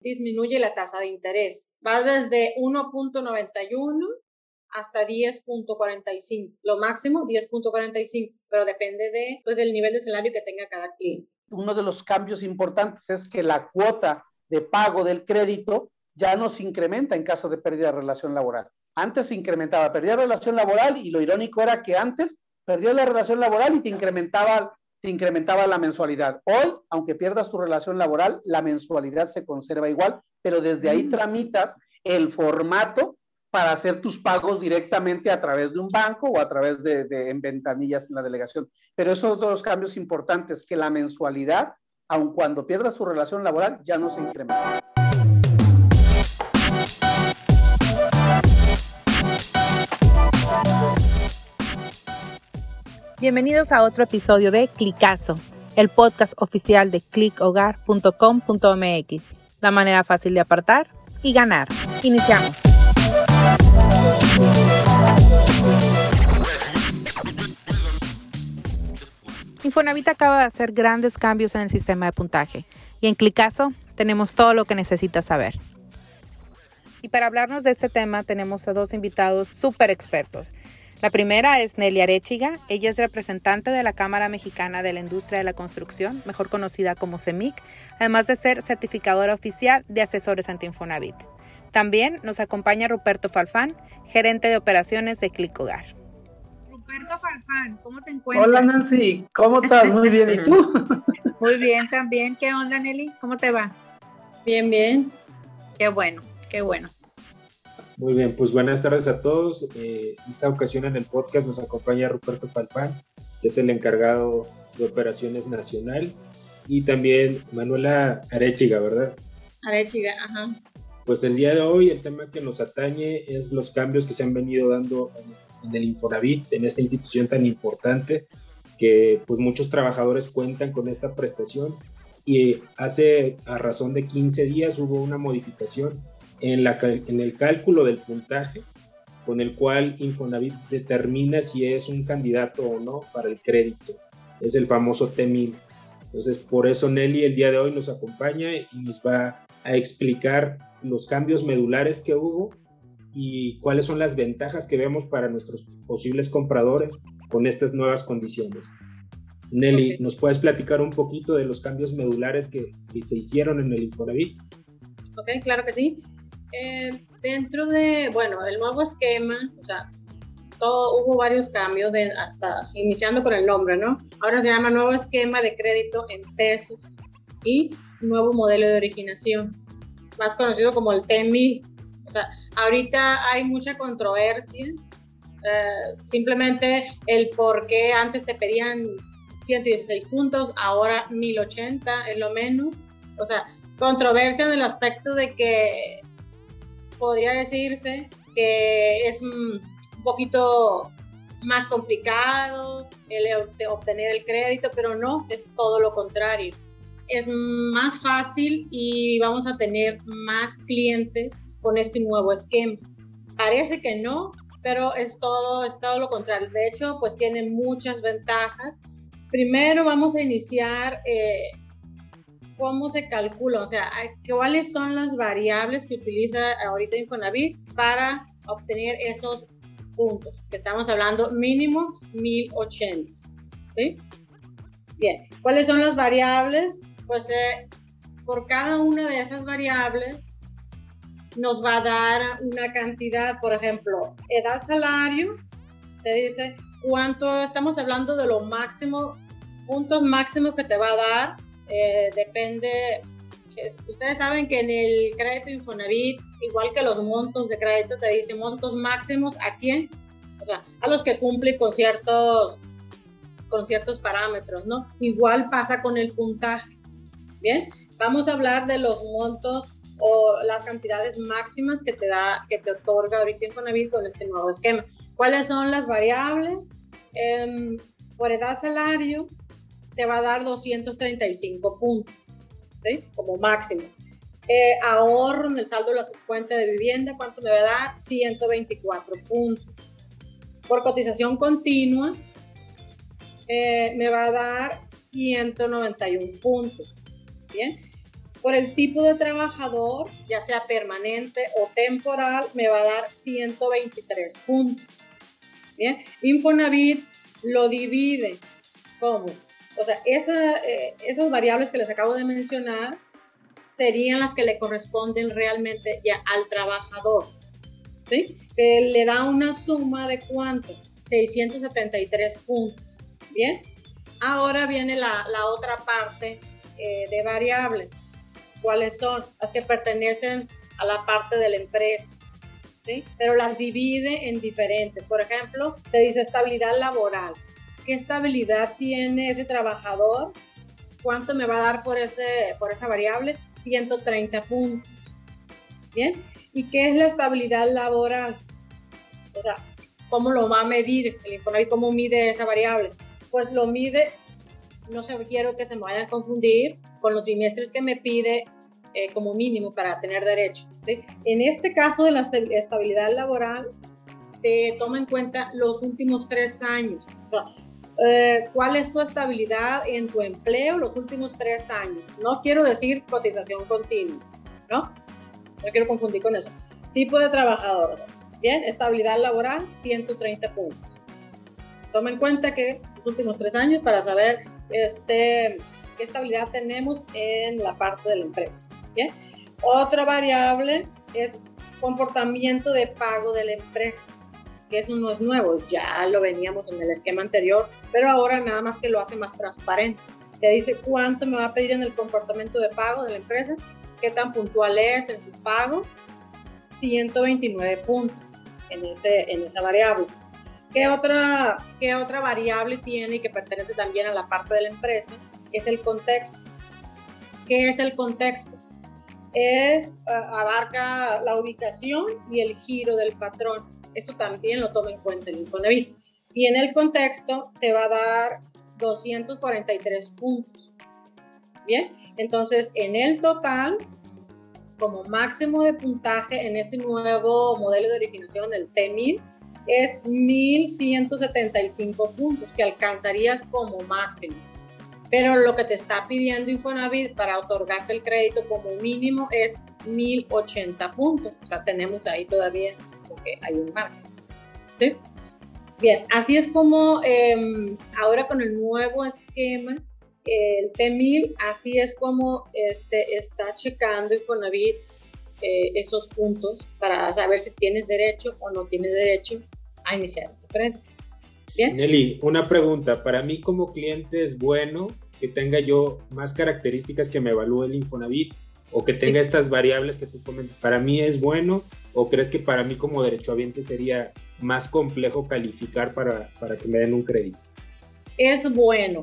disminuye la tasa de interés. Va desde 1.91 hasta 10.45. Lo máximo 10.45, pero depende de, pues, del nivel de salario que tenga cada cliente. Uno de los cambios importantes es que la cuota de pago del crédito ya no se incrementa en caso de pérdida de relación laboral. Antes se incrementaba, perdía relación laboral y lo irónico era que antes perdías la relación laboral y te incrementaba, te incrementaba la mensualidad. Hoy, aunque pierdas tu relación laboral, la mensualidad se conserva igual, pero desde ahí tramitas el formato para hacer tus pagos directamente a través de un banco o a través de, en ventanillas en la delegación. Pero esos son los cambios importantes, que la mensualidad, aun cuando pierdas tu relación laboral, ya no se incrementa. Bienvenidos a otro episodio de Clicazo, el podcast oficial de clickhogar.com.mx, la manera fácil de apartar y ganar. Iniciamos. Infonavit acaba de hacer grandes cambios en el sistema de puntaje y en Clicazo tenemos todo lo que necesitas saber. Y para hablarnos de este tema tenemos a dos invitados súper expertos. La primera es Nelly Arechiga. Ella es representante de la Cámara Mexicana de la Industria de la Construcción, mejor conocida como CEMIC, además de ser certificadora oficial de asesores ante Infonavit. También nos acompaña Ruperto Falfán, gerente de operaciones de Click Hogar. Ruperto Falfán, ¿cómo te encuentras? Hola Nancy, ¿cómo estás? Muy bien, ¿y tú? Muy bien también. ¿Qué onda Nelly? ¿Cómo te va? Bien, bien. Qué bueno, qué bueno. Muy bien, pues buenas tardes a todos. Eh, esta ocasión en el podcast nos acompaña Ruperto Falpán, que es el encargado de operaciones nacional, y también Manuela Arechiga, ¿verdad? Arechiga, ajá. Pues el día de hoy el tema que nos atañe es los cambios que se han venido dando en, el Infonavit, en esta institución tan importante, que pues muchos trabajadores cuentan con esta prestación y hace a razón de 15 días hubo una modificación en, la, en el cálculo del puntaje con el cual Infonavit determina si es un candidato o no para el crédito. Es el famoso T1000. Entonces, por eso Nelly el día de hoy nos acompaña y nos va a explicar los cambios medulares que hubo y cuáles son las ventajas que vemos para nuestros posibles compradores con estas nuevas condiciones. Nelly, ¿nos puedes platicar un poquito de los cambios medulares que, que se hicieron en el Infonavit? Ok, claro que sí. Eh, dentro de, bueno, el nuevo esquema, o sea, todo, hubo varios cambios de, hasta iniciando con el nombre, ¿no? Ahora se llama nuevo esquema de crédito en pesos y nuevo modelo de originación, más conocido como el TEMI. O sea, ahorita hay mucha controversia, eh, simplemente el por qué antes te pedían 116 puntos, ahora 1080 es lo menos. O sea, controversia en el aspecto de que podría decirse que es un poquito más complicado el obtener el crédito, pero no, es todo lo contrario. Es más fácil y vamos a tener más clientes con este nuevo esquema. Parece que no, pero es todo, es todo lo contrario. De hecho, pues tiene muchas ventajas. Primero vamos a iniciar eh, cómo se calcula, o sea, cuáles son las variables que utiliza ahorita Infonavit para obtener esos puntos, que estamos hablando mínimo 1080, ¿sí? Bien, ¿cuáles son las variables? Pues eh, por cada una de esas variables nos va a dar una cantidad, por ejemplo, edad, salario, te dice cuánto, estamos hablando de lo máximo, puntos máximos que te va a dar eh, depende, ustedes saben que en el crédito Infonavit, igual que los montos de crédito, te dice montos máximos a quién, o sea, a los que cumplen con ciertos, con ciertos parámetros, ¿no? Igual pasa con el puntaje. Bien, vamos a hablar de los montos o las cantidades máximas que te da, que te otorga ahorita Infonavit con este nuevo esquema. ¿Cuáles son las variables? Em, por edad salario, te va a dar 235 puntos, ¿sí? Como máximo. Eh, ahorro en el saldo de la subcuenta de vivienda, ¿cuánto me va a dar? 124 puntos. Por cotización continua, eh, me va a dar 191 puntos. Bien. Por el tipo de trabajador, ya sea permanente o temporal, me va a dar 123 puntos. Bien, Infonavit lo divide como, o sea, eh, esas variables que les acabo de mencionar serían las que le corresponden realmente ya al trabajador. ¿Sí? Que le da una suma de cuánto? 673 puntos. Bien. Ahora viene la, otra parte eh, de variables. ¿Cuáles son? Las que pertenecen a la parte de la empresa. ¿Sí? Pero las divide en diferentes. Por ejemplo, te dice estabilidad laboral. ¿Qué estabilidad tiene ese trabajador? ¿Cuánto me va a dar por, ese, por esa variable? 130 puntos. ¿Bien? ¿Y qué es la estabilidad laboral? O sea, ¿cómo lo va a medir el Infonavit? ¿Cómo mide esa variable? Pues lo mide, no sé, quiero que se me vayan a confundir con los trimestres que me pide eh, como mínimo para tener derecho. ¿sí? En este caso de la estabilidad laboral, te toma en cuenta los últimos tres años. O sea, eh, cuál es tu estabilidad en tu empleo los últimos tres años. No quiero decir cotización continua, ¿no? No quiero confundir con eso. Tipo de trabajador. Bien, estabilidad laboral, 130 puntos. Toma en cuenta que los últimos tres años para saber este, qué estabilidad tenemos en la parte de la empresa. Bien. Otra variable es comportamiento de pago de la empresa que eso no es nuevo, ya lo veníamos en el esquema anterior, pero ahora nada más que lo hace más transparente. Te dice cuánto me va a pedir en el comportamiento de pago de la empresa, qué tan puntual es en sus pagos, 129 puntos en, ese, en esa variable. ¿Qué otra, ¿Qué otra variable tiene y que pertenece también a la parte de la empresa? Es el contexto. ¿Qué es el contexto? Es, abarca la ubicación y el giro del patrón eso también lo toma en cuenta el Infonavit. Y en el contexto te va a dar 243 puntos. Bien, entonces en el total, como máximo de puntaje en este nuevo modelo de originación, el T1000, es 1175 puntos que alcanzarías como máximo. Pero lo que te está pidiendo Infonavit para otorgarte el crédito como mínimo es 1080 puntos. O sea, tenemos ahí todavía porque hay un margen. ¿sí? Bien, así es como em, ahora con el nuevo esquema, el T1000, así es como este, está checando Infonavit eh, esos puntos para saber si tienes derecho o no tienes derecho a iniciar el Bien. Nelly, una pregunta. Para mí como cliente es bueno que tenga yo más características que me evalúe el Infonavit o que tenga estas variables que tú comentas, ¿para mí es bueno o crees que para mí como derechohabiente sería más complejo calificar para, para que me den un crédito? Es bueno.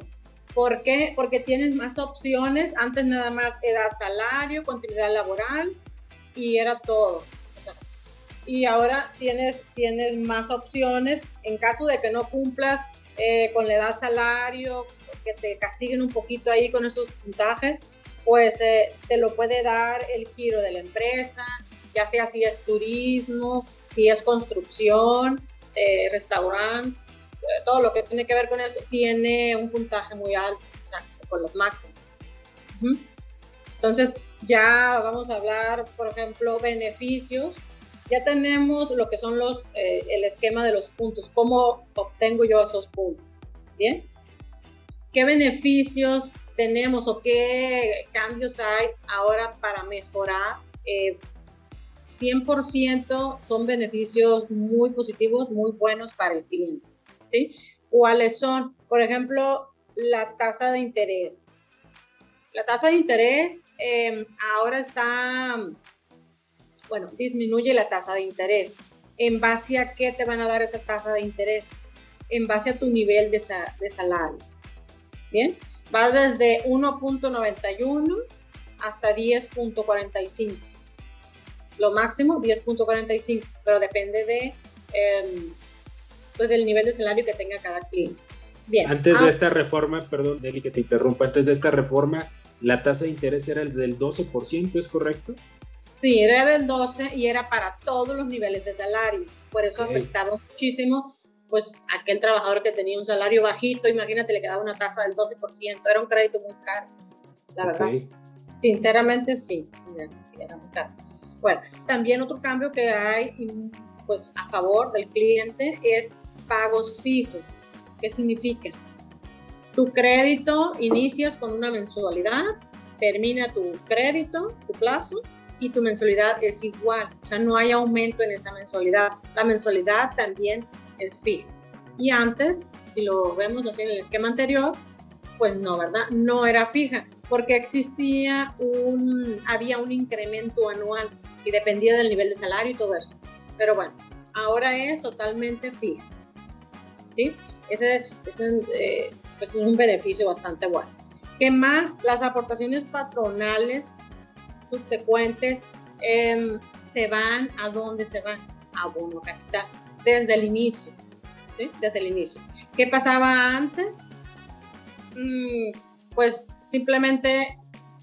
¿Por qué? Porque tienes más opciones. Antes nada más era salario, continuidad laboral y era todo. y ahora tienes, tienes más opciones en caso de que no cumplas eh, con la edad salario, que te castiguen un poquito ahí con esos puntajes pues eh, te lo puede dar el giro de la empresa, ya sea si es turismo, si es construcción, eh, restaurante, eh, todo lo que tiene que ver con eso tiene un puntaje muy alto, o sea, con los máximos. Entonces, ya vamos a hablar, por ejemplo, beneficios. Ya tenemos lo que son los, el esquema de los puntos, cómo obtengo yo esos puntos. Bien, ¿qué beneficios tenemos o qué cambios hay ahora para mejorar. 100% eh, son beneficios muy positivos, muy buenos para el cliente. ¿sí? ¿Cuáles son? Por ejemplo, la tasa de interés. La tasa de interés em, ahora está, bueno, disminuye la tasa de interés. ¿En base a qué te van a dar esa tasa de interés? En base a tu nivel de, de salario. Bien, va desde 1.91 hasta 10.45. Lo máximo 10.45, pero depende de, em, pues del nivel de salario que tenga cada cliente. Bien. Antes de ah. esta reforma, perdón, Deli, que te interrumpa, antes de esta reforma, la tasa de interés era el del 12%, ¿es correcto? Sí, era del 12 y era para todos los niveles de salario. Por eso afectaba muchísimo pues aquel trabajador que tenía un salario bajito, imagínate, le quedaba una tasa del 12%, era un crédito muy caro, la verdad. Sinceramente sí, Bueno, también otro cambio que hay pues, a favor del cliente es pagos fijos. ¿Qué significa? Tu crédito inicias con una mensualidad, termina tu crédito, tu plazo, y tu mensualidad es igual. O sea, no hay aumento en esa mensualidad. La mensualidad también es fija. Y antes, si lo vemos así en el esquema anterior, pues no, ¿verdad? No era fija, porque existía un, había un incremento anual y dependía del nivel de salario y todo eso. Pero bueno, ahora es totalmente fija. ¿Sí? Ese, eh, es un beneficio bastante bueno. ¿Qué más? Las aportaciones patronales subsecuentes em, se van a dónde se van? A bono capital, desde el inicio. ¿Sí? Desde el inicio. ¿Qué pasaba antes? Mm, pues simplemente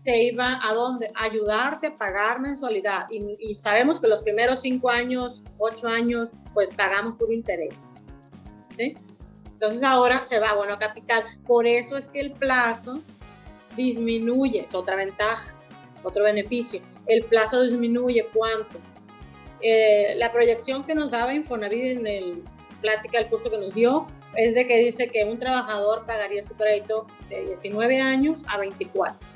se iba a dónde? ayudarte a pagar mensualidad. Y, sabemos que los primeros cinco años, ocho años, pues pagamos por interés. ¿Sí? Entonces ahora se va a bono capital. Por eso es que el plazo disminuye, es otra ventaja, otro beneficio. El plazo disminuye cuánto. Eh, la proyección que nos daba Infonavit en el plática del curso que nos dio es de que dice que un trabajador pagaría su crédito de 19 años a 24.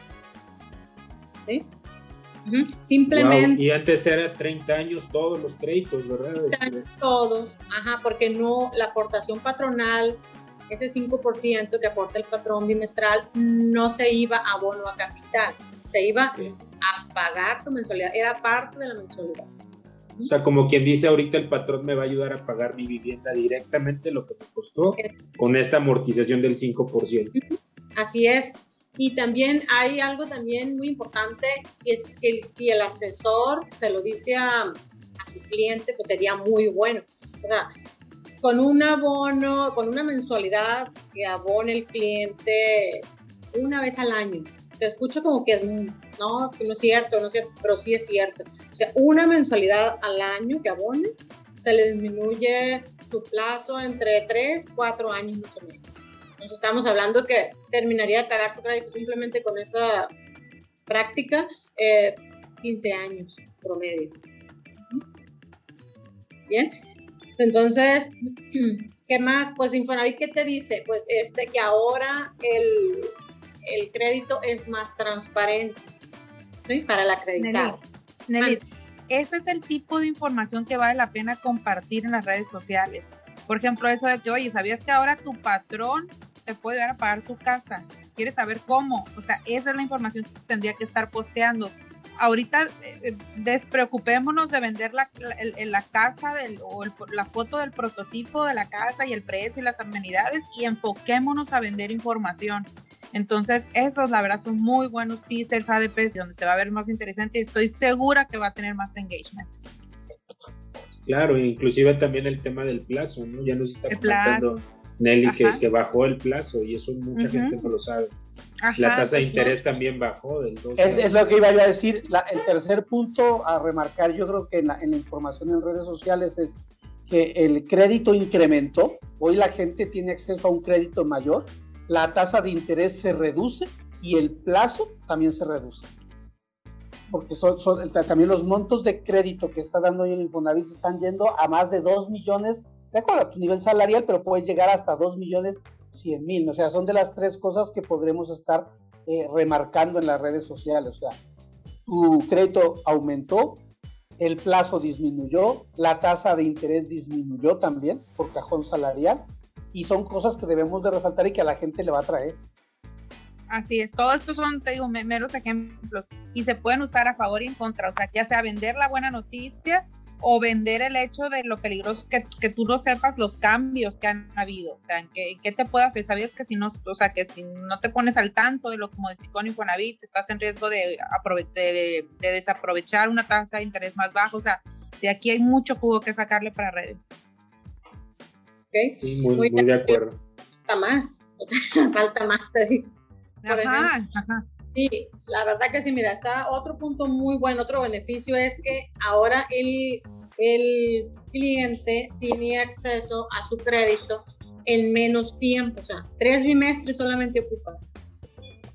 ¿Sí? Simplemente. Y antes era 30 años todos los créditos, ¿verdad? Este, todos, ajá, porque no, la aportación patronal, ese 5% que aporta el patrón bimestral, no se iba a bono a capital, se iba a pagar tu mensualidad, era parte de la mensualidad. O sea, como quien dice ahorita el patrón me va a ayudar a pagar mi vivienda directamente lo que me costó con esta amortización del 5%. Así es. Y también hay algo también muy importante, es que si el asesor se lo dice a, a su cliente, pues sería muy bueno. O sea, con un abono, con una mensualidad que abone el cliente una vez al año, se escucha como que no, que no es cierto, no es cierto, pero sí es cierto. O sea, una mensualidad al año que abone, se le disminuye su plazo entre 3, 4 años más o menos. Entonces estamos hablando que terminaría de pagar su crédito simplemente con esa práctica 15 eh, años promedio. Bien, entonces, ¿qué más? Pues Infonavit, ¿qué te dice? Pues este que ahora el, el crédito es más transparente ¿sí? para la acreditada. Nelly, ese es el tipo de información que vale la pena compartir en las redes sociales. Por ejemplo, eso de que, oye, ¿sabías que ahora tu patrón te puede ayudar a pagar tu casa? ¿Quieres saber cómo? O sea, esa es la información que tendría que estar posteando. Ahorita eh, despreocupémonos de vender la, la, casa del, o la foto del prototipo de la casa y el precio y las amenidades y enfoquémonos a vender información. Entonces, esos, la verdad, son muy buenos teasers ADPs donde se va a ver más interesante y estoy segura que va a tener más engagement. Claro, inclusive también el tema del plazo, ¿no? Ya nos está comentando Nelly que, bajó el plazo y eso mucha gente no lo sabe. la tasa de interés también bajó del 12. Es, lo que iba a decir. el tercer punto a remarcar, yo creo que en la, en la información en redes sociales es que el crédito incrementó. Hoy la gente tiene acceso a un crédito mayor la tasa de interés se reduce y el plazo también se reduce. Porque son, también los montos de crédito que está dando hoy el Infonavit están yendo a más de 2 millones, de acuerdo a tu nivel salarial, pero puede llegar hasta 2 millones 100 mil. O sea, son de las tres cosas que podremos estar eh, remarcando en las redes sociales. O sea, tu crédito aumentó, el plazo disminuyó, la tasa de interés disminuyó también por cajón salarial y son cosas que debemos de resaltar y que a la gente le va a traer. Así es, todo esto son, te digo, meros ejemplos y se pueden usar a favor y en contra, o sea, ya sea vender la buena noticia o vender el hecho de lo peligroso que, que tú no sepas los cambios que han habido, o sea, ¿en qué, te puede afectar? ¿Sabías que si no, o sea, que si no te pones al tanto de lo que modificó Infonavit, estás en riesgo de, de, de desaprovechar una tasa de interés más baja, o sea, de aquí hay mucho jugo que sacarle para redes muy, de acuerdo. Falta más, o sea, falta más, te digo. Ajá, Sí, la verdad que sí, mira, está otro punto muy bueno, otro beneficio es que ahora el, el cliente tiene acceso a su crédito en menos tiempo, o sea, tres bimestres solamente ocupas,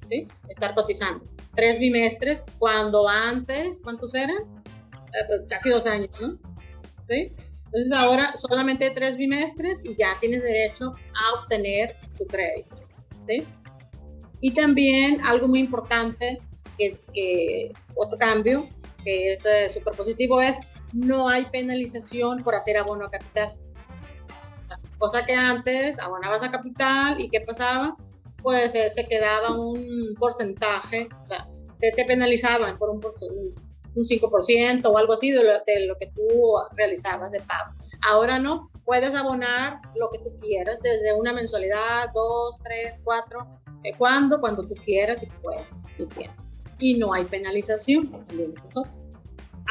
¿sí? Estar cotizando. tres bimestres, cuando antes, ¿cuántos eran? Eh, pues casi dos años, ¿no? ¿Sí? Entonces ahora solamente tres bimestres y ya tienes derecho a obtener tu crédito, ¿sí? Y también algo muy importante, que, otro cambio que es eh, súper positivo es no hay penalización por hacer abono a capital. cosa que antes abonabas a capital y ¿qué pasaba? Pues eh, se quedaba un porcentaje, o sea, te, penalizaban por un, un 5% o algo así de lo, que tú realizabas de pago. Ahora no, puedes abonar lo que tú quieras, desde una mensualidad, dos, tres, cuatro, eh, cuando, cuando tú quieras y puedas. Y, y no hay penalización, también es otro.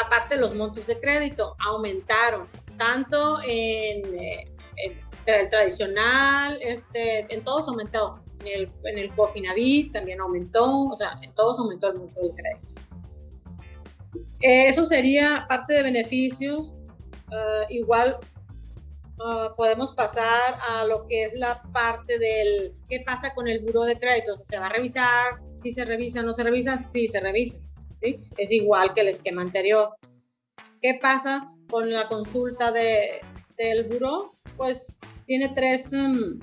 Aparte, los montos de crédito aumentaron, tanto en, eh, el tradicional, este, en todos aumentó. En el, en el Cofinavit también aumentó, o sea, en todos aumentó el monto de crédito. Eh, eso sería parte de beneficios. Ah, igual ah, podemos pasar a lo que es la parte del qué pasa con el buro de crédito. ¿Se va a revisar? ¿Si se revisa? ¿No se revisa? Sí se revisa. ¿sí? Es igual que el esquema anterior. ¿Qué pasa con la consulta de, del buro? Pues tiene tres, mm,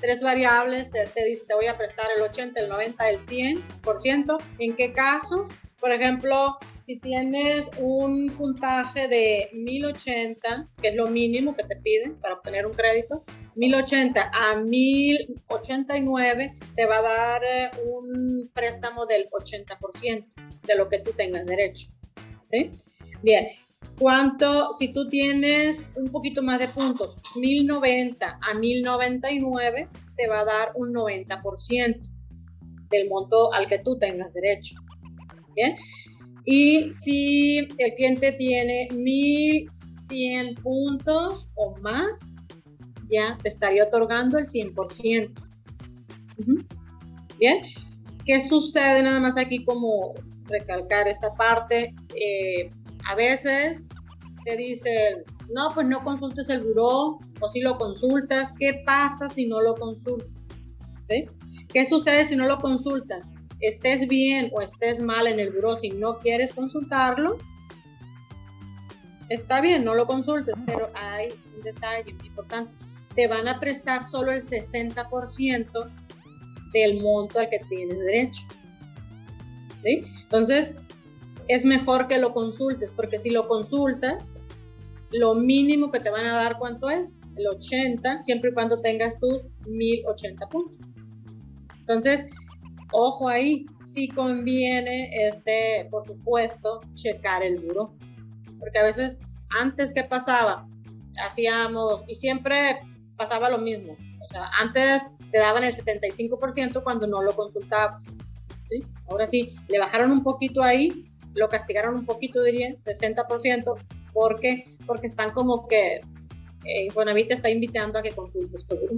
tres variables. Te, te, dice, te voy a prestar el 80, el 90, el 100%. ¿En qué casos? Por ejemplo, si tienes un puntaje de 1080, que es lo mínimo que te piden para obtener un crédito, 1080 a 1089 te va a dar eh, un préstamo del 80% de lo que tú tengas derecho. ¿Sí? Bien, ¿cuánto? Si tú tienes un poquito más de puntos, 1090 a 1099 te va a dar un 90% del monto al que tú tengas derecho. Bien. Y si el cliente tiene 1100 puntos o más, ya te estaría otorgando el 100%. Bien. ¿Qué sucede nada más aquí como recalcar esta parte? Eh, a veces te dicen, no, pues no consultes el buró o si lo consultas, ¿qué pasa si no lo consultas? ¿Qué sucede si no lo consultas? Estés bien o estés mal en el buró, si no quieres consultarlo, está bien, no lo consultes, pero hay un detalle importante. Te van a prestar solo el 60% del monto al que tienes derecho. ¿Sí? Entonces, es mejor que lo consultes, porque si lo consultas, lo mínimo que te van a dar, ¿cuánto es? El 80, siempre y cuando tengas tus 1080 puntos. Entonces, ojo ahí, sí conviene, este, por supuesto, checar el buro. Porque a veces, antes, ¿qué pasaba? Hacíamos, y siempre pasaba lo mismo. O sea, antes te daban el 75% cuando no lo consultabas. ¿sí? Ahora sí, le bajaron un poquito ahí, lo castigaron un poquito, diría, 60%. ¿Por qué? Porque están como que eh, Infonavit te está invitando a que consultes tu buro.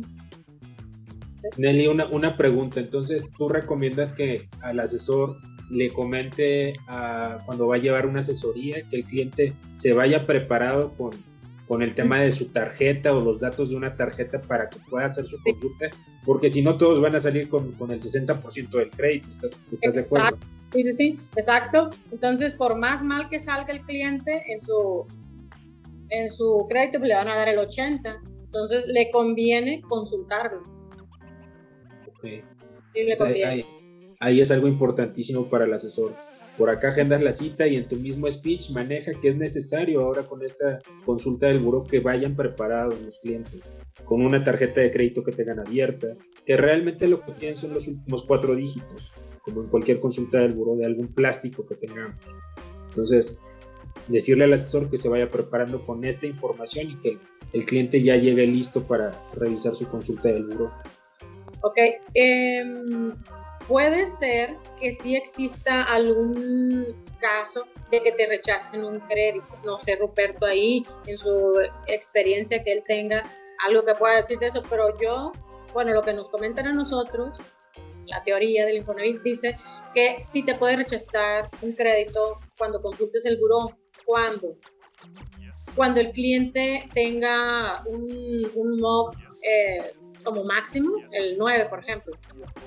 Nelly, una, una pregunta. Entonces, ¿tú recomiendas que al asesor le comente cuando va a llevar una asesoría que el cliente se vaya preparado con, con el tema de su tarjeta o los datos de una tarjeta para que pueda hacer su consulta? Porque si no, todos van a salir con, con el 60% del crédito. ¿Estás, estás de acuerdo? Sí, sí, sí, exacto. Entonces, por más mal que salga el cliente en su, en su crédito, pues le van a dar el 80%. Entonces, le conviene consultarlo ahí, es algo importantísimo para el asesor. Por acá agendas la cita y en tu mismo speech maneja que es necesario ahora con esta consulta del buro que vayan preparados los clientes, con una tarjeta de crédito que tengan abierta, que realmente lo que tienen son los últimos cuatro dígitos, como en cualquier consulta del buro de algún plástico que tengamos. Entonces, decirle al asesor que se vaya preparando con esta información y que el, cliente ya llegue listo para revisar su consulta del buro Ok, em, puede ser que sí exista algún caso de que te rechacen un crédito. No sé, Ruperto, ahí en su experiencia que él tenga algo que pueda decir de eso, pero yo, bueno, lo que nos comentan a nosotros, la teoría del Infonavit dice que sí te puede rechazar un crédito cuando consultes el buró. ¿Cuándo? Cuando el cliente tenga un, un MOB eh, como máximo el 9, por ejemplo,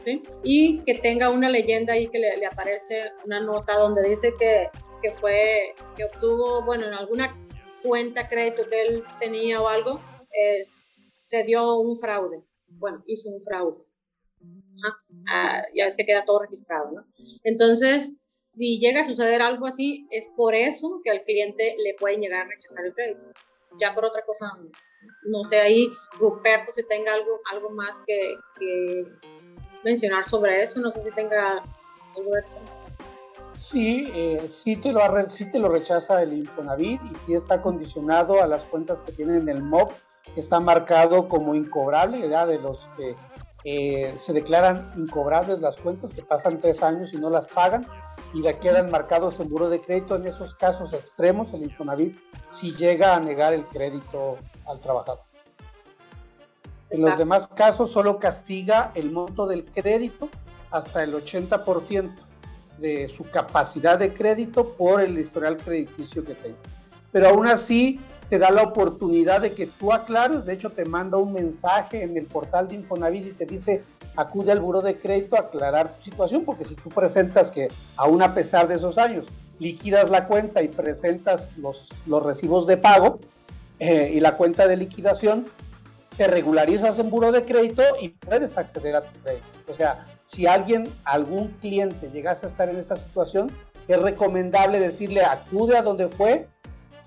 ¿sí? Y que tenga una leyenda ahí que le, aparece una nota donde dice que, que, fue, que obtuvo, bueno, en alguna cuenta crédito que él tenía o algo, es, se dio un fraude. Bueno, hizo un fraude. Ah, ya ves que queda todo registrado, ¿no? Entonces, si llega a suceder algo así, es por eso que al cliente le pueden llegar a rechazar el crédito. Ya por otra cosa, no sé, ahí Ruperto si tenga algo, algo más que, mencionar sobre eso, no sé si tenga algo extra. Sí, eh, sí, te lo, sí te lo rechaza el Infonavit y sí está condicionado a las cuentas que tienen en el MOB, que está marcado como incobrable, ya de los que eh, se declaran incobrables las cuentas, que pasan tres años y no las pagan, y le quedan marcados en buro de crédito. En esos casos extremos, el Infonavit si llega a negar el crédito al trabajador. En los demás casos solo castiga el monto del crédito hasta el 80% de su capacidad de crédito por el historial crediticio que tenga. Pero aún así te da la oportunidad de que tú aclares, de hecho te manda un mensaje en el portal de Infonavit y te dice acude al buro de crédito a aclarar tu situación, porque si tú presentas que aún a pesar de esos años liquidas la cuenta y presentas los, los recibos de pago eh, y la cuenta de liquidación, te regularizas en buro de crédito y puedes acceder a tu crédito. O sea, si alguien, algún cliente llegase a estar en esta situación, es recomendable decirle acude a donde fue,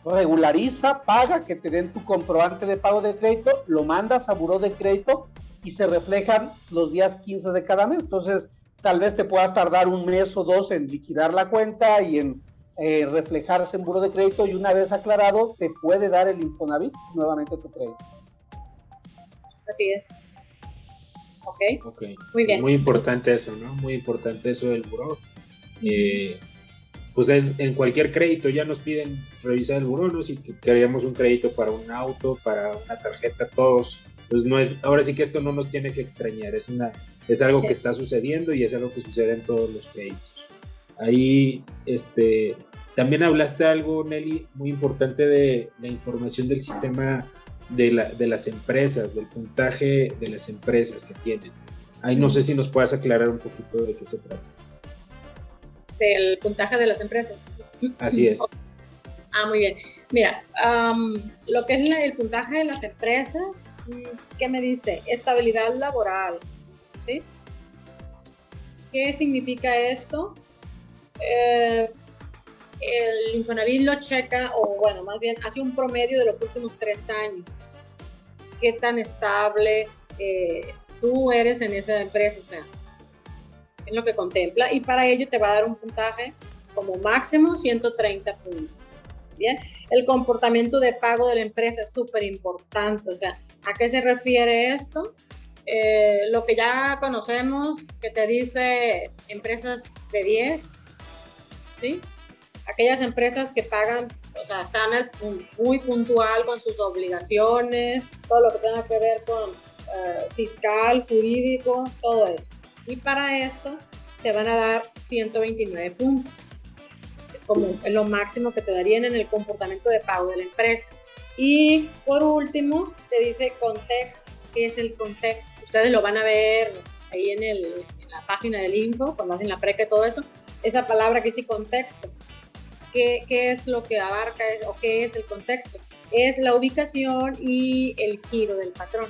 regulariza, paga, que te den tu comprobante de pago de crédito, lo mandas a buro de crédito y se reflejan los días 15 de cada mes. Entonces, tal vez te puedas tardar un mes o dos en liquidar la cuenta y en eh, reflejarse en buro de crédito y una vez aclarado te puede dar el Infonavit nuevamente tu crédito. Así es. Ok. Muy bien. Muy importante eso, ¿no? Muy importante eso del buro. Eh, pues en cualquier crédito ya nos piden revisar el buró, ¿no? Si queríamos un crédito para un auto, para una tarjeta, todos. Pues no es, ahora sí que esto no nos tiene que extrañar, es una, es algo que está sucediendo y es algo que sucede en todos los créditos. Ahí, este, también hablaste algo, Nelly, muy importante de la información del sistema de, la, de las empresas, del puntaje de las empresas que tienen. Ahí no sé si nos puedas aclarar un poquito de qué se trata del puntaje de las empresas. Así es. Ah, muy bien. Mira, lo que es el puntaje de las empresas, ¿qué me dice? Estabilidad laboral, ¿sí? ¿Qué significa esto? Eh, el Infonavit lo checa, o bueno, más bien hace un promedio de los últimos tres años. ¿Qué tan estable eh, tú eres en esa empresa? O sea, es lo que contempla y para ello te va a dar un puntaje como máximo 130 puntos. Bien, el comportamiento de pago de la empresa es súper importante, o sea, ¿a qué se refiere esto? Eh, lo que ya conocemos, que te dice empresas de 10, ¿sí? Aquellas empresas que pagan, o sea, están muy puntual con sus obligaciones, todo lo que tenga que ver con eh, fiscal, jurídico, todo eso. Y para esto te van a dar 129 puntos. Es como lo máximo que te darían en el comportamiento de pago de la empresa. Y por último, te dice contexto. ¿Qué es el contexto? Ustedes lo van a ver ahí en, el, en la página del info, cuando hacen la preca y todo eso. Esa palabra que dice contexto. ¿Qué, ¿Qué, es lo que abarca o qué es el contexto? Es la ubicación y el giro del patrón.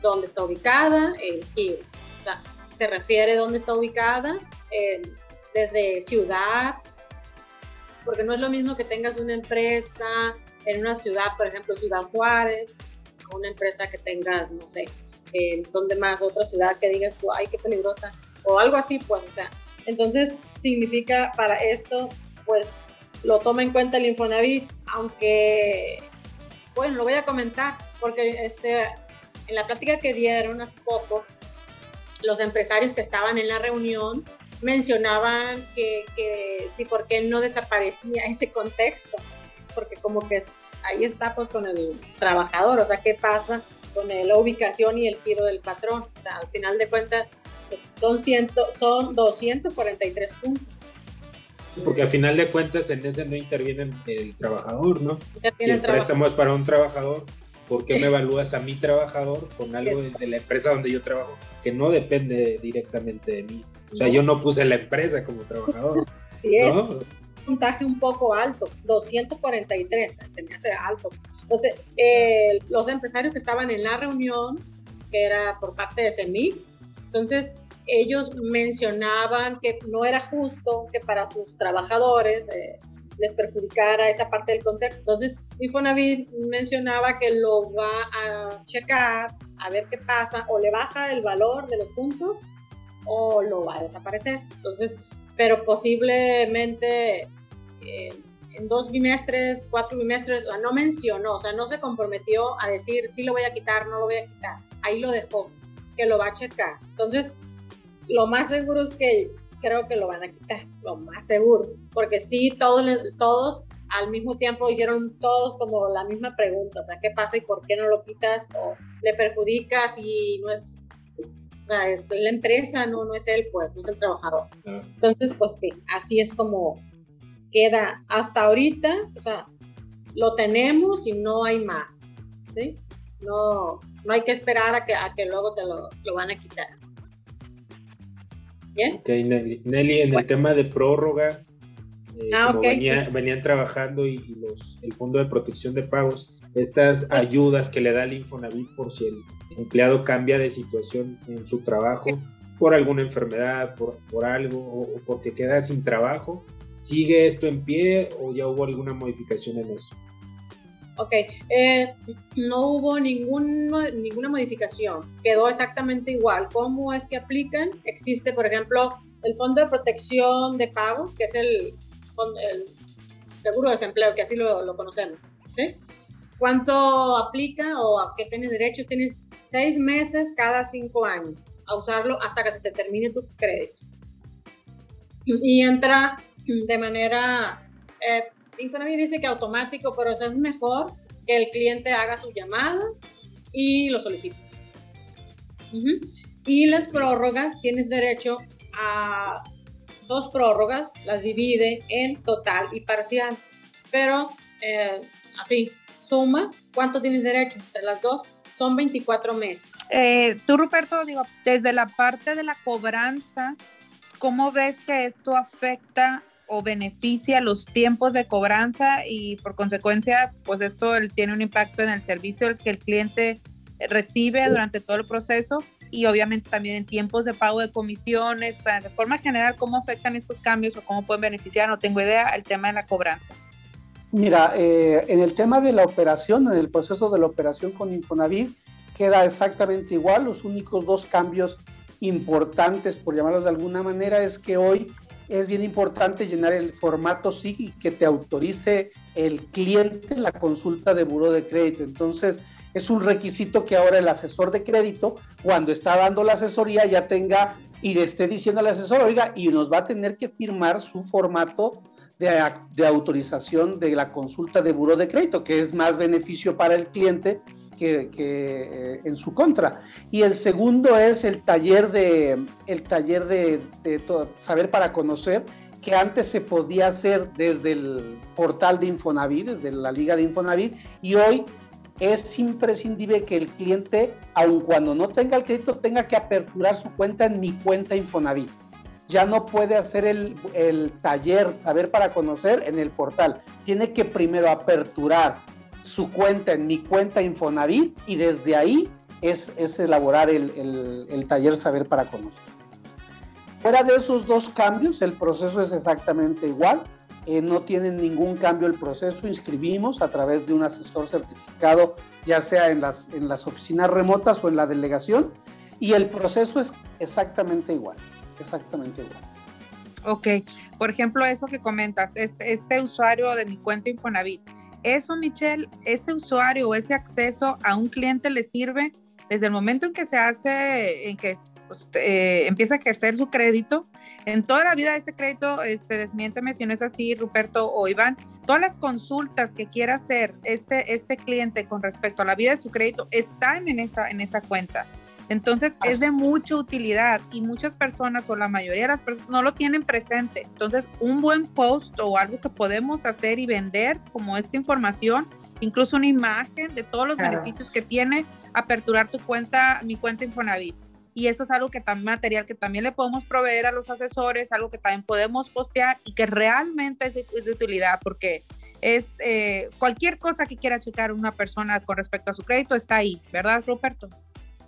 ¿Dónde está ubicada? El giro se refiere dónde está ubicada, eh, desde ciudad, porque no es lo mismo que tengas una empresa en una ciudad, por ejemplo, Ciudad Juárez, una empresa que tengas, no sé, en donde más, otra ciudad que digas tú, ay, qué peligrosa, o algo así, pues, o sea, entonces significa para esto, pues, lo toma en cuenta el Infonavit, aunque, bueno, lo voy a comentar, porque este, en la plática que dieron hace poco, los empresarios que estaban en la reunión mencionaban que, que sí, ¿por qué no desaparecía ese contexto? Porque como que ahí está pues con el trabajador, o sea, ¿qué pasa con la ubicación y el giro del patrón? O sea, al final de cuentas, pues son, ciento, son 243 puntos. porque al final de cuentas en ese no interviene el trabajador, ¿no? si el préstamo es para un trabajador, ¿por qué me evalúas a mi trabajador con algo desde la empresa donde yo trabajo que no depende directamente de mí? O sea, yo no puse la empresa como trabajador. Un puntaje un poco alto, 243, se me hace alto. Entonces, eh, los empresarios que estaban en la reunión, que era por parte de CEMIC, entonces ellos mencionaban que no era justo que para sus trabajadores eh, les perjudicara esa parte del contexto. Entonces, Infonavit mencionaba que lo va a checar, a ver qué pasa, o le baja el valor de los puntos o lo va a desaparecer. Entonces, pero posiblemente eh, en dos bimestres, cuatro bimestres, o sea, no mencionó, o sea, no se comprometió a decir sí lo voy a quitar, no lo voy a quitar. Ahí lo dejó, que lo va a checar. Entonces, lo más seguro es que creo que lo van a quitar, lo más seguro, porque sí, todos, todos al mismo tiempo hicieron todos como la misma pregunta, o sea, ¿qué pasa y por qué no lo quitas? O le perjudicas y no es, o sea, es la empresa, no, no es él, pues, no es el trabajador. Entonces, pues sí, así es como queda hasta ahorita, o sea, lo tenemos y no hay más, ¿sí? No, no hay que esperar a que, a que luego te lo, lo van a quitar. ¿Bien? Ok, Nelly. Nelly, en el tema de prórrogas, eh, ah, como venían trabajando y, los, el Fondo de Protección de Pagos, estas ayudas que le da el Infonavit por si el empleado cambia de situación en su trabajo, por alguna enfermedad, por, por algo, o porque queda sin trabajo, ¿Sigue esto en pie o ya hubo alguna modificación en eso? Ok, eh, no hubo ninguna, ninguna modificación, quedó exactamente igual. ¿Cómo es que aplican? Existe, por ejemplo, el Fondo de Protección de Pagos, que es el, el Seguro de Desempleo, que así lo, lo, conocemos. ¿sí? ¿Cuánto aplica o a qué tienes derechos? Tienes seis meses cada cinco años a usarlo hasta que se te termine tu crédito. Y entra de manera, eh, Infonavit dice que automático, pero es mejor que el cliente haga su llamada y lo solicite. Y las prórrogas, tienes derecho a dos prórrogas, las divide en total y parcial. Pero eh, así, suma, ¿cuánto tienes derecho entre las dos? Son 24 meses. Eh, tú, Ruperto, digo, desde la parte de la cobranza, ¿cómo ves que esto afecta o beneficia los tiempos de cobranza y por consecuencia, pues esto tiene un impacto en el servicio que el cliente recibe durante todo el proceso y obviamente también en tiempos de pago de comisiones, o sea, de forma general, ¿cómo afectan estos cambios o cómo pueden beneficiar? No tengo idea, el tema de la cobranza. Mira, eh, en el tema de la operación, en el proceso de la operación con Infonavit, queda exactamente igual. Los únicos dos cambios importantes, por llamarlos de alguna manera, es que hoy es bien importante llenar el formato SIG que te autorice el cliente la consulta de buro de crédito. Entonces, es un requisito que ahora el asesor de crédito, cuando está dando la asesoría, ya tenga y le esté diciendo al asesor, oiga, y nos va a tener que firmar su formato de, de autorización de la consulta de buro de crédito, que es más beneficio para el cliente que, eh, en su contra. Y el segundo es el taller de, el taller de, saber para conocer, que antes se podía hacer desde el portal de Infonavit, desde la liga de Infonavit, y hoy es imprescindible que el cliente, aun cuando no tenga el crédito, tenga que aperturar su cuenta en mi cuenta Infonavit. Ya no puede hacer el, el taller, saber para conocer en el portal. Tiene que primero aperturar su cuenta en mi cuenta Infonavit y desde ahí es, es elaborar el, el, taller Saber para Conocer. Fuera de esos dos cambios, el proceso es exactamente igual. Eh, no tiene ningún cambio el proceso. Inscribimos a través de un asesor certificado, ya sea en las, en las oficinas remotas o en la delegación. Y el proceso es exactamente igual. Exactamente igual. Ok, por ejemplo, eso que comentas, este, este usuario de mi cuenta Infonavit, eso, Michelle, ese usuario o ese acceso a un cliente le sirve desde el momento en que se hace, en que pues, eh, empieza a ejercer su crédito, en toda la vida de ese crédito, este, desmiénteme si no es así, Ruperto o Iván, todas las consultas que quiera hacer este, este cliente con respecto a la vida de su crédito están en esa, en esa cuenta. Entonces es de mucha utilidad y muchas personas o la mayoría de las personas no lo tienen presente. Entonces un buen post o algo que podemos hacer y vender como esta información incluso una imagen de todos los beneficios que tiene aperturar tu cuenta, mi cuenta Infonavit. Y eso es algo que también, material que también le podemos proveer a los asesores, algo que también podemos postear y que realmente es de, utilidad porque es eh, cualquier cosa que quiera checar una persona con respecto a su crédito está ahí, ¿verdad, Roberto?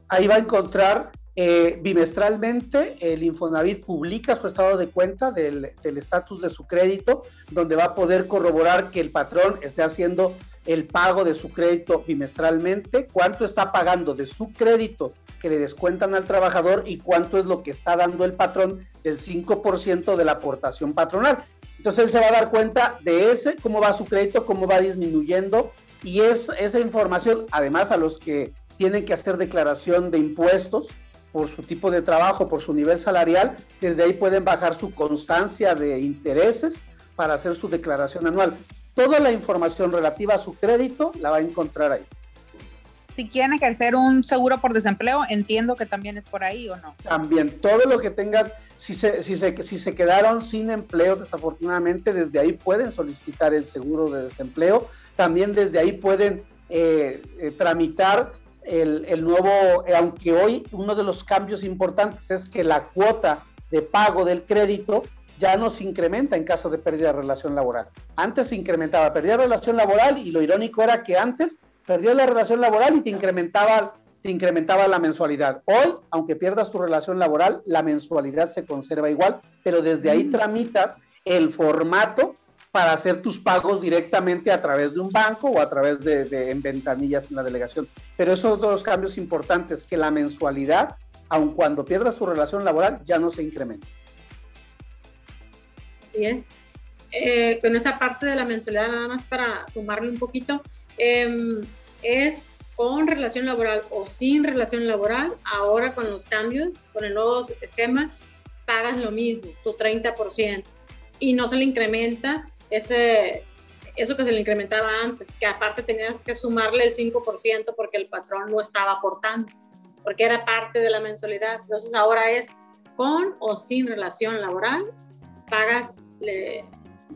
Ahí va a encontrar eh, bimestralmente, el Infonavit publica su estado de cuenta del estatus de su crédito, donde va a poder corroborar que el patrón esté haciendo el pago de su crédito bimestralmente, cuánto está pagando de su crédito que le descuentan al trabajador y cuánto es lo que está dando el patrón del 5% de la aportación patronal. Entonces él se va a dar cuenta de ese, cómo va su crédito, cómo va disminuyendo y es esa información, además a los que tienen que hacer declaración de impuestos, por su tipo de trabajo, por su nivel salarial, desde ahí pueden bajar su constancia de intereses para hacer su declaración anual. Toda la información relativa a su crédito la va a encontrar ahí. Si quieren ejercer un seguro por desempleo, entiendo que también es por ahí o no. También, todo lo que tengan, si se, si se, si se quedaron sin empleo, desafortunadamente, desde ahí pueden solicitar el seguro de desempleo. También desde ahí pueden eh, eh, tramitar el, nuevo, eh, aunque hoy uno de los cambios importantes es que la cuota de pago del crédito ya no se incrementa en caso de pérdida de relación laboral. Antes se incrementaba, perdía relación laboral y lo irónico era que antes perdías la relación laboral y te incrementaba, te incrementaba la mensualidad. Hoy, aunque pierdas tu relación laboral, la mensualidad se conserva igual, pero desde ahí mm. tramitas el formato para hacer tus pagos directamente a través de un banco o a través de, en ventanillas en la delegación. Pero esos dos cambios importantes, que la mensualidad, aun cuando pierdas su relación laboral, ya no se incrementa. Así es. Eh, con esa parte de la mensualidad, nada más para sumarle un poquito, em, es con relación laboral o sin relación laboral, ahora con los cambios, con el nuevo esquema, pagas lo mismo, tu 30%, y no se le incrementa ese, eso que se le incrementaba antes, que aparte tenías que sumarle el 5% porque el patrón no estaba aportando, porque era parte de la mensualidad. Entonces ahora es con o sin relación laboral, pagas,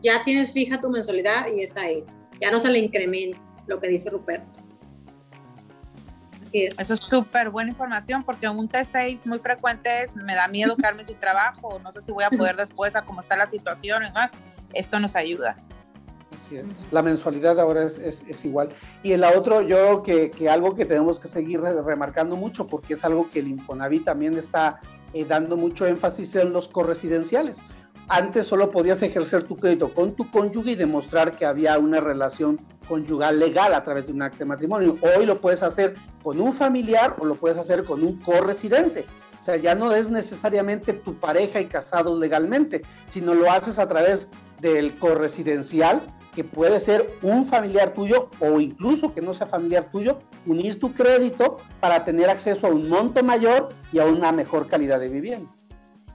ya tienes fija tu mensualidad y esa es. Ya no se le incrementa lo que dice Ruperto. Así es. Eso es súper buena información porque un T6 muy frecuente es, me da miedo quedarme sin trabajo, no sé si voy a poder después a cómo está la situación y más esto nos ayuda. Así es. La mensualidad ahora es, es, igual. Y el otro, yo creo que, algo que tenemos que seguir remarcando mucho, porque es algo que el Infonavit también está eh, dando mucho énfasis en los corresidenciales. Antes solo podías ejercer tu crédito con tu cónyuge y demostrar que había una relación conyugal legal a través de un acto de matrimonio. Hoy lo puedes hacer con un familiar o lo puedes hacer con un corresidente. O sea, ya no es necesariamente tu pareja y casados legalmente, sino lo haces a través del corresidencial, que puede ser un familiar tuyo o incluso que no sea familiar tuyo, unir tu crédito para tener acceso a un monto mayor y a una mejor calidad de vivienda.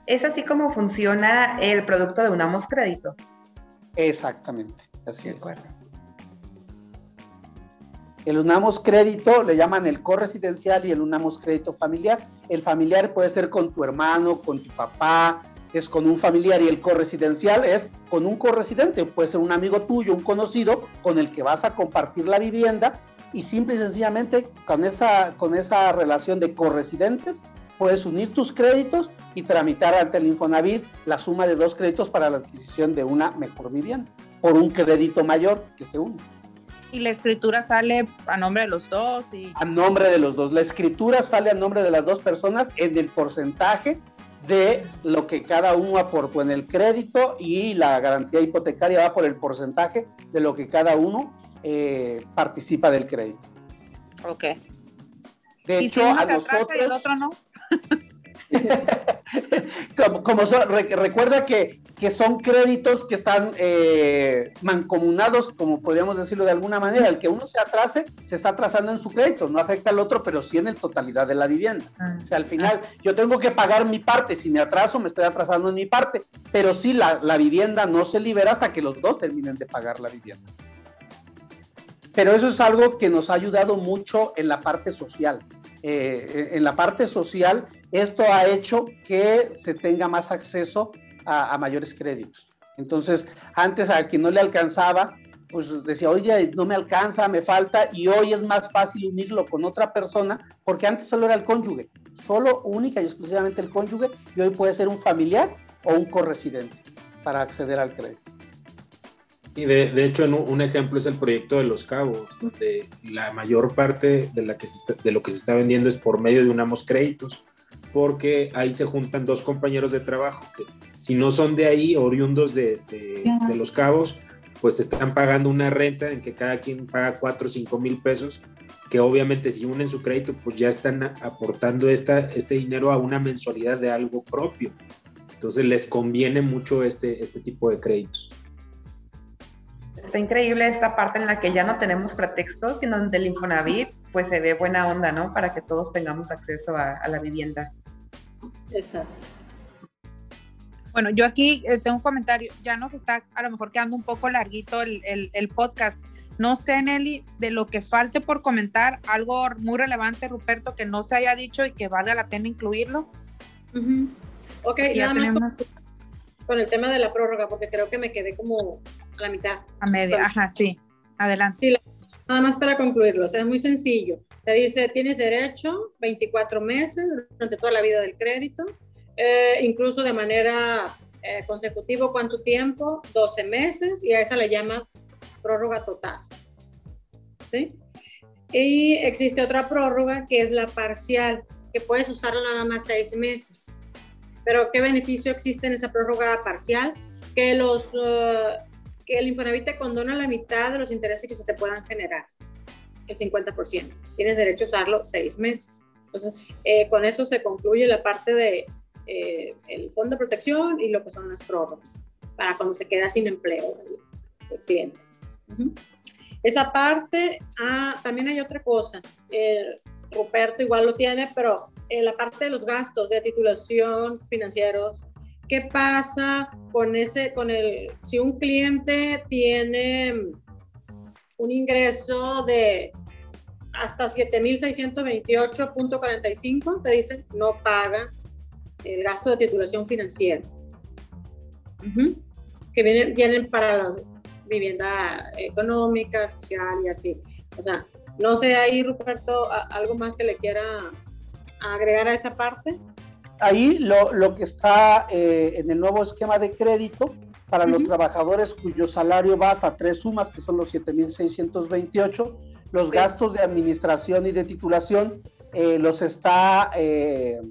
Es así como funciona el producto de Unamos Crédito. Exactamente, así es. El Unamos Crédito le llaman el corresidencial y el Unamos Crédito familiar. El familiar puede ser con tu hermano, con tu papá, es con un familiar y el corresidencial es con un corresidente, puede ser un amigo tuyo, un conocido con el que vas a compartir la vivienda y simple y sencillamente con esa, con esa relación de corresidentes puedes unir tus créditos y tramitar ante el Infonavit la suma de dos créditos para la adquisición de una mejor vivienda por un crédito mayor que se une. Y la escritura sale a nombre de los dos. Y... A nombre de los dos. La escritura sale a nombre de las dos personas en el porcentaje de lo que cada uno aportó en el crédito y la garantía hipotecaria va por el porcentaje de lo que cada uno eh, participa del crédito. Ok. De hecho, a nosotros, y el otro no? Como, recuerda que, son créditos que están eh, mancomunados, como podríamos decirlo de alguna manera. El que uno se atrase, se está atrasando en su crédito, no afecta al otro, pero sí en la totalidad de la vivienda. Ah. O sea, al final, yo tengo que pagar mi parte. Si me atraso, me estoy atrasando en mi parte, pero sí la, la vivienda no se libera hasta que los dos terminen de pagar la vivienda. Pero eso es algo que nos ha ayudado mucho en la parte social. Eh, en la parte social, esto ha hecho que se tenga más acceso a, mayores créditos. Entonces, antes a quien no le alcanzaba, pues decía, oye, no me alcanza, me falta, y hoy es más fácil unirlo con otra persona, porque antes solo era el cónyuge, solo única y exclusivamente el cónyuge, y hoy puede ser un familiar o un corresidente para acceder al crédito. Sí, de, de hecho, un ejemplo es el proyecto de Los Cabos, donde la mayor parte de, la que de lo que se está vendiendo es por medio de unamos créditos, porque ahí se juntan dos compañeros de trabajo que si no son de ahí, oriundos de, de, de Los Cabos, pues están pagando una renta en que cada quien paga 4 o 5 mil pesos, que obviamente si unen su crédito, pues ya están aportando esta, este dinero a una mensualidad de algo propio. Entonces les conviene mucho este, este tipo de créditos. Está increíble esta parte en la que ya no tenemos pretextos, sino donde el Infonavit pues se ve buena onda, ¿no? Para que todos tengamos acceso a, a la vivienda. Exacto. Bueno, yo aquí eh, tengo un comentario, ya nos está a lo mejor quedando un poco larguito el, el, el, podcast. No sé, Nelly, de lo que falte por comentar, algo muy relevante, Ruperto, que no se haya dicho y que valga la pena incluirlo. Uh -huh. Ok, nada tenemos... más con, el tema de la prórroga, porque creo que me quedé como a la mitad. A media, ajá, sí. Adelante. Sí, nada más para concluirlo, o sea, es muy sencillo. Te dice, tienes derecho 24 meses durante toda la vida del crédito, eh, incluso de manera eh, consecutiva, ¿cuánto tiempo? 12 meses, y a esa le llama prórroga total. ¿Sí? Y existe otra prórroga que es la parcial, que puedes usarla nada más seis meses. Pero ¿qué beneficio existe en esa prórroga parcial? Que, los, uh, que el Infonavit te condona la mitad de los intereses que se te puedan generar, el 50%. Tienes derecho a usarlo seis meses. Entonces, eh, con eso se concluye la parte de eh, el fondo de protección y lo que son las prórrogas, para cuando se queda sin empleo el, el cliente. Uh -huh. Esa parte, ah, también hay otra cosa, eh, Ruperto igual lo tiene, pero en la parte de los gastos de titulación financieros, ¿qué pasa con ese, con el, si un cliente tiene un ingreso de hasta 7.628.45, te dicen, no paga el gasto de titulación financiera, uh -huh. que vienen, vienen para la vivienda económica, social y así. O sea, no sé ahí, Ruperto, algo más que le quiera agregar a esa parte. Ahí lo, lo que está eh, en el nuevo esquema de crédito para uh -huh. los trabajadores cuyo salario va hasta tres sumas, que son los 7.628, los sí. gastos de administración y de titulación eh, los está eh,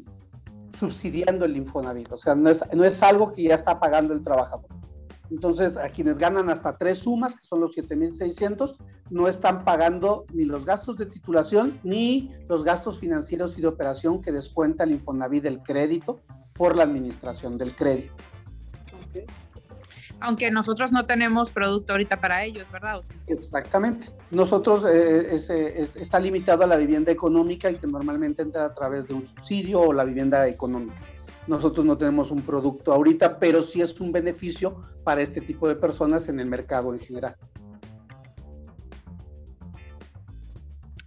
subsidiando el Infonavit, o sea, no es, no es algo que ya está pagando el trabajador. Entonces, a quienes ganan hasta tres sumas, que son los 7.600, no están pagando ni los gastos de titulación ni los gastos financieros y de operación que descuenta el Infonavit del crédito por la administración del crédito. Okay. Aunque nosotros no tenemos producto ahorita para ellos, ¿verdad? Exactamente. Nosotros eh, es, es, está limitado a la vivienda económica y que normalmente entra a través de un subsidio o la vivienda económica. Nosotros no tenemos un producto ahorita, pero sí es un beneficio para este tipo de personas en el mercado en general.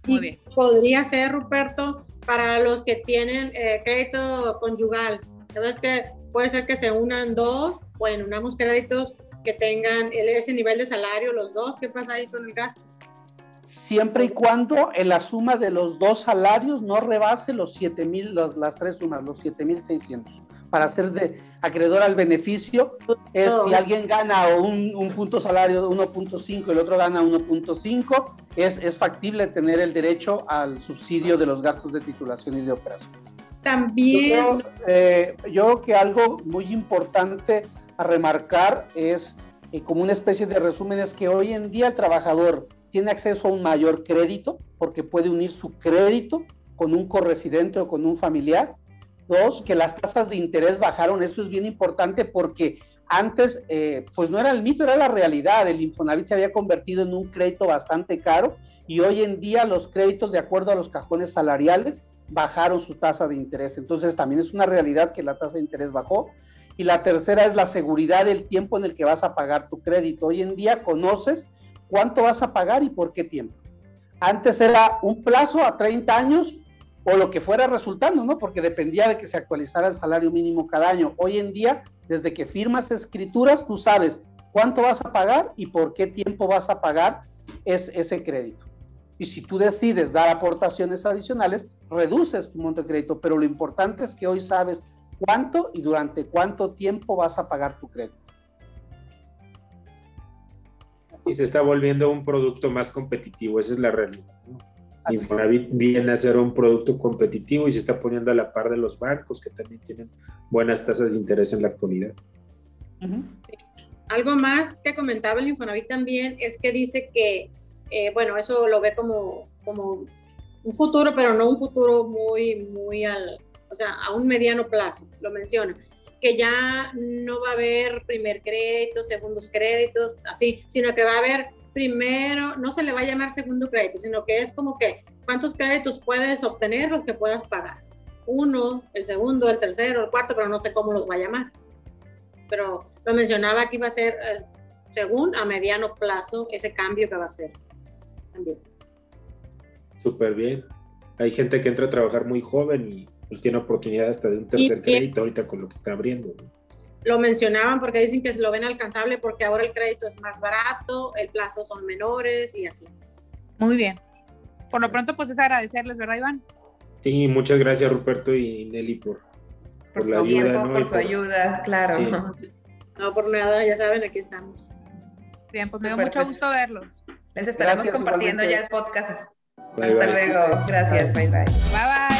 Muy bien. podría ser, Ruperto, para los que tienen eh, crédito conyugal. ¿Sabes que puede ser que se unan dos o en unamos créditos que tengan ese nivel de salario los dos? ¿Qué pasa ahí con el gasto? Siempre y cuando en la suma de los dos salarios no rebase los 7 mil, las tres sumas, los 7 mil 600. Para ser de acreedor al beneficio, es si alguien gana un, un punto salario de 1.5 y el otro gana 1.5, es, es factible tener el derecho al subsidio de los gastos de titulación y de operación. También. Yo creo, eh, yo creo que algo muy importante a remarcar es, eh, como una especie de resumen, es que hoy en día el trabajador tiene acceso a un mayor crédito porque puede unir su crédito con un corresidente o con un familiar. Dos, que las tasas de interés bajaron. Eso es bien importante porque antes, eh, pues no era el mito, era la realidad. El Infonavit se había convertido en un crédito bastante caro y hoy en día los créditos, de acuerdo a los cajones salariales, bajaron su tasa de interés. Entonces también es una realidad que la tasa de interés bajó. Y la tercera es la seguridad del tiempo en el que vas a pagar tu crédito. Hoy en día conoces cuánto vas a pagar y por qué tiempo. Antes era un plazo a 30 años o lo que fuera resultando, ¿no? Porque dependía de que se actualizara el salario mínimo cada año. Hoy en día, desde que firmas escrituras, tú sabes cuánto vas a pagar y por qué tiempo vas a pagar es, ese crédito. Y si tú decides dar aportaciones adicionales, reduces tu monto de crédito, pero lo importante es que hoy sabes cuánto y durante cuánto tiempo vas a pagar tu crédito. Y se está volviendo un producto más competitivo, esa es la realidad. Infonavit viene a ser un producto competitivo y se está poniendo a la par de los bancos que también tienen buenas tasas de interés en la actualidad. Algo más que comentaba el Infonavit también es que dice que, eh, bueno, eso lo ve como, como un futuro, pero no un futuro muy, muy al, o sea, a un mediano plazo, lo menciona, que ya no va a haber primer crédito, segundos créditos, así, sino que va a haber primero, no se le va a llamar segundo crédito, sino que es como que cuántos créditos puedes obtener, los que puedas pagar. Uno, el segundo, el tercero, el cuarto, pero no sé cómo los va a llamar. Pero lo mencionaba que iba a ser, eh, según a mediano plazo, ese cambio que va a ser también. Súper bien. Hay gente que entra a trabajar muy joven y pues tiene oportunidad hasta de un tercer crédito ahorita con lo que está abriendo lo mencionaban porque dicen que se lo ven alcanzable porque ahora el crédito es más barato, el plazo son menores y así. Muy bien. Por lo pronto, pues es agradecerles, ¿verdad, Iván? Sí, muchas gracias, Ruperto y Nelly, por, por, la ayuda. Por su ayuda, claro. No, por nada, ya saben, aquí estamos. Bien, pues me dio mucho gusto verlos. Les estaremos compartiendo ya el podcast. Hasta luego. Gracias. Bye, bye. Bye, bye.